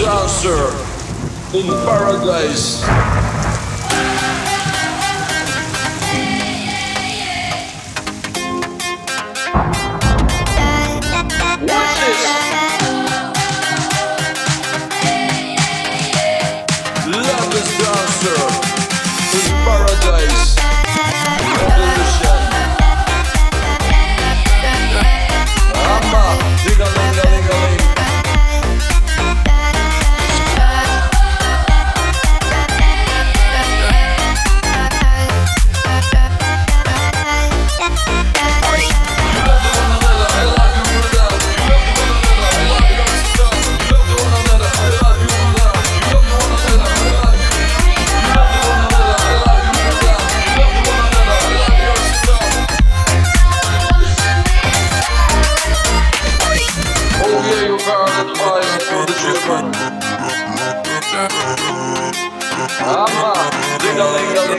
dancer in paradise.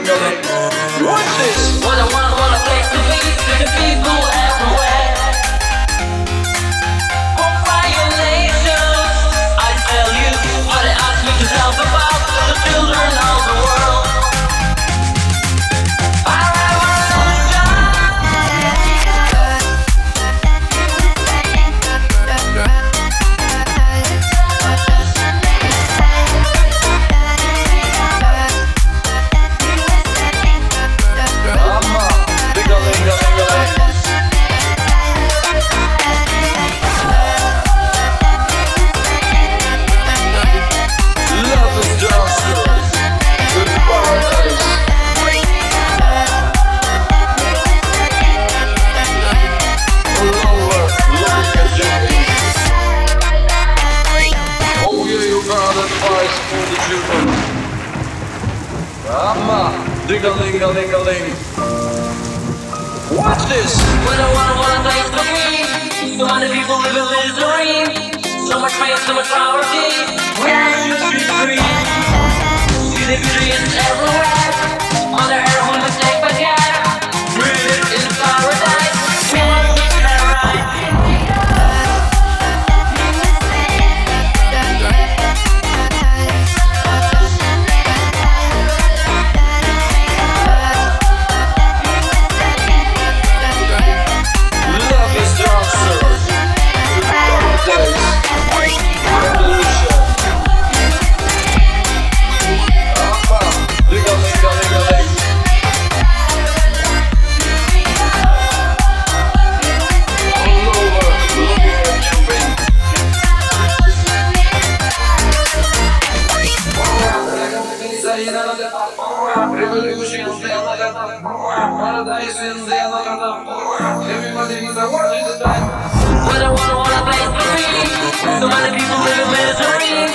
What I want. for the children. Rama, ding a ling a ling a ling. Watch this! When I wanna wanna play the dream, so many people living this dream. So much pain, so much poverty. Where is the free? See the beauty is everywhere. Revolution Everybody in the world is a wanna wanna play free. So many people live in misery.